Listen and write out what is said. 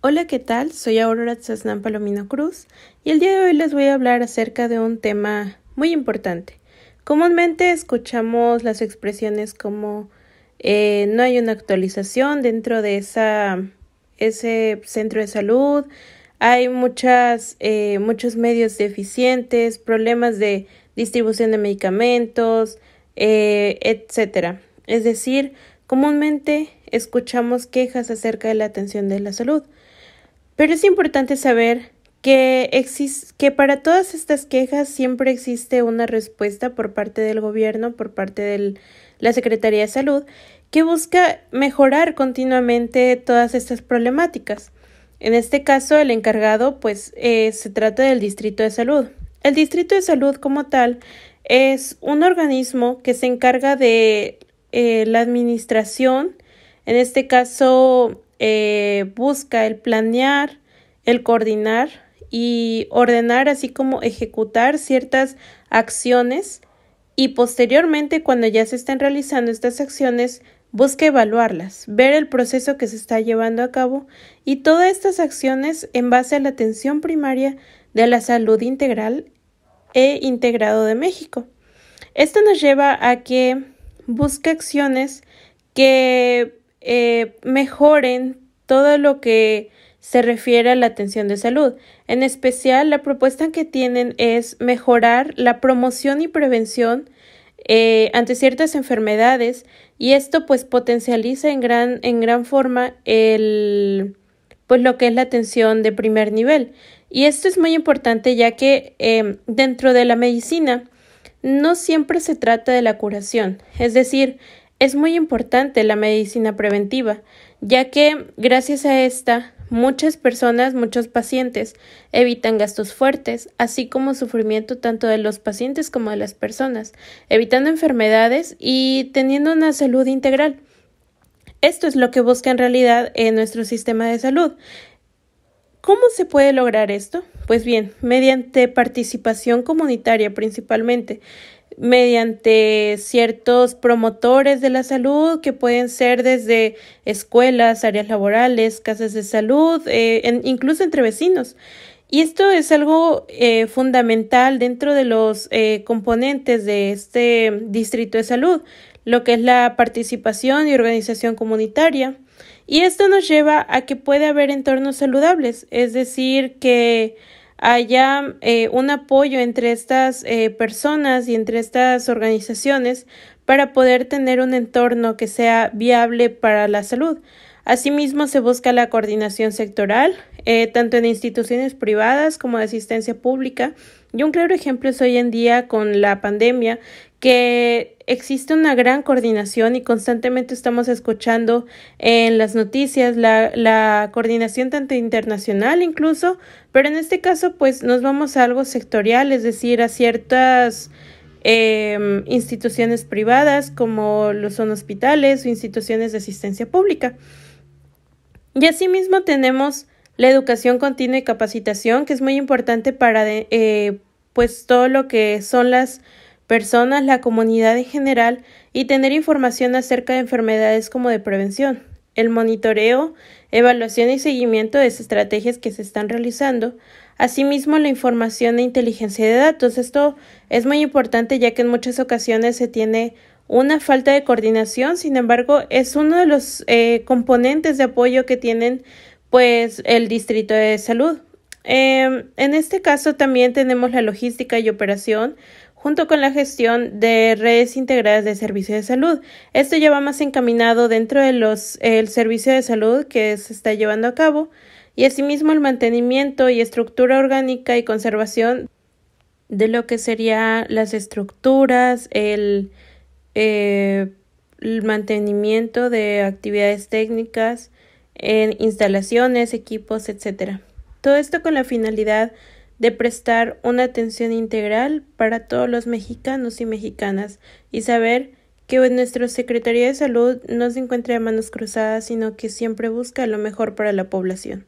Hola, ¿qué tal? Soy Aurora Tzaznán Palomino Cruz y el día de hoy les voy a hablar acerca de un tema muy importante. Comúnmente escuchamos las expresiones como eh, no hay una actualización dentro de esa, ese centro de salud, hay muchas, eh, muchos medios deficientes, problemas de distribución de medicamentos, eh, etcétera. Es decir, comúnmente escuchamos quejas acerca de la atención de la salud. Pero es importante saber que, que para todas estas quejas siempre existe una respuesta por parte del gobierno, por parte de la Secretaría de Salud, que busca mejorar continuamente todas estas problemáticas. En este caso, el encargado, pues, eh, se trata del Distrito de Salud. El Distrito de Salud como tal es un organismo que se encarga de eh, la administración, en este caso eh, busca el planear, el coordinar y ordenar, así como ejecutar ciertas acciones y posteriormente cuando ya se estén realizando estas acciones busca evaluarlas, ver el proceso que se está llevando a cabo y todas estas acciones en base a la atención primaria de la salud integral e integrado de México. Esto nos lleva a que busque acciones que eh, mejoren todo lo que se refiere a la atención de salud. En especial, la propuesta que tienen es mejorar la promoción y prevención eh, ante ciertas enfermedades y esto pues potencializa en gran, en gran forma el pues lo que es la atención de primer nivel. Y esto es muy importante ya que eh, dentro de la medicina no siempre se trata de la curación, es decir, es muy importante la medicina preventiva, ya que gracias a esta muchas personas, muchos pacientes evitan gastos fuertes, así como sufrimiento tanto de los pacientes como de las personas, evitando enfermedades y teniendo una salud integral. Esto es lo que busca en realidad nuestro sistema de salud. ¿Cómo se puede lograr esto? Pues bien, mediante participación comunitaria principalmente, mediante ciertos promotores de la salud que pueden ser desde escuelas, áreas laborales, casas de salud, eh, incluso entre vecinos. Y esto es algo eh, fundamental dentro de los eh, componentes de este distrito de salud, lo que es la participación y organización comunitaria. Y esto nos lleva a que puede haber entornos saludables, es decir, que haya eh, un apoyo entre estas eh, personas y entre estas organizaciones para poder tener un entorno que sea viable para la salud. Asimismo, se busca la coordinación sectoral, eh, tanto en instituciones privadas como de asistencia pública. Y un claro ejemplo es hoy en día con la pandemia, que existe una gran coordinación y constantemente estamos escuchando en las noticias la, la coordinación tanto internacional incluso, pero en este caso pues nos vamos a algo sectorial, es decir, a ciertas em, instituciones privadas como lo son hospitales o instituciones de asistencia pública. Y asimismo tenemos la educación continua y capacitación, que es muy importante para eh, pues todo lo que son las personas, la comunidad en general y tener información acerca de enfermedades como de prevención, el monitoreo, evaluación y seguimiento de esas estrategias que se están realizando, asimismo la información e inteligencia de datos. Esto es muy importante ya que en muchas ocasiones se tiene una falta de coordinación, sin embargo, es uno de los eh, componentes de apoyo que tienen pues el distrito de salud. Em, en este caso también tenemos la logística y operación, junto con la gestión de redes integradas de servicio de salud. Esto ya va más encaminado dentro de servicio de salud que se está llevando a cabo y asimismo el mantenimiento y estructura orgánica y conservación de lo que serían las estructuras, el, eh, el mantenimiento de actividades técnicas en instalaciones, equipos, etc. Todo esto con la finalidad de prestar una atención integral para todos los mexicanos y mexicanas y saber que nuestra Secretaría de Salud no se encuentra de manos cruzadas, sino que siempre busca lo mejor para la población.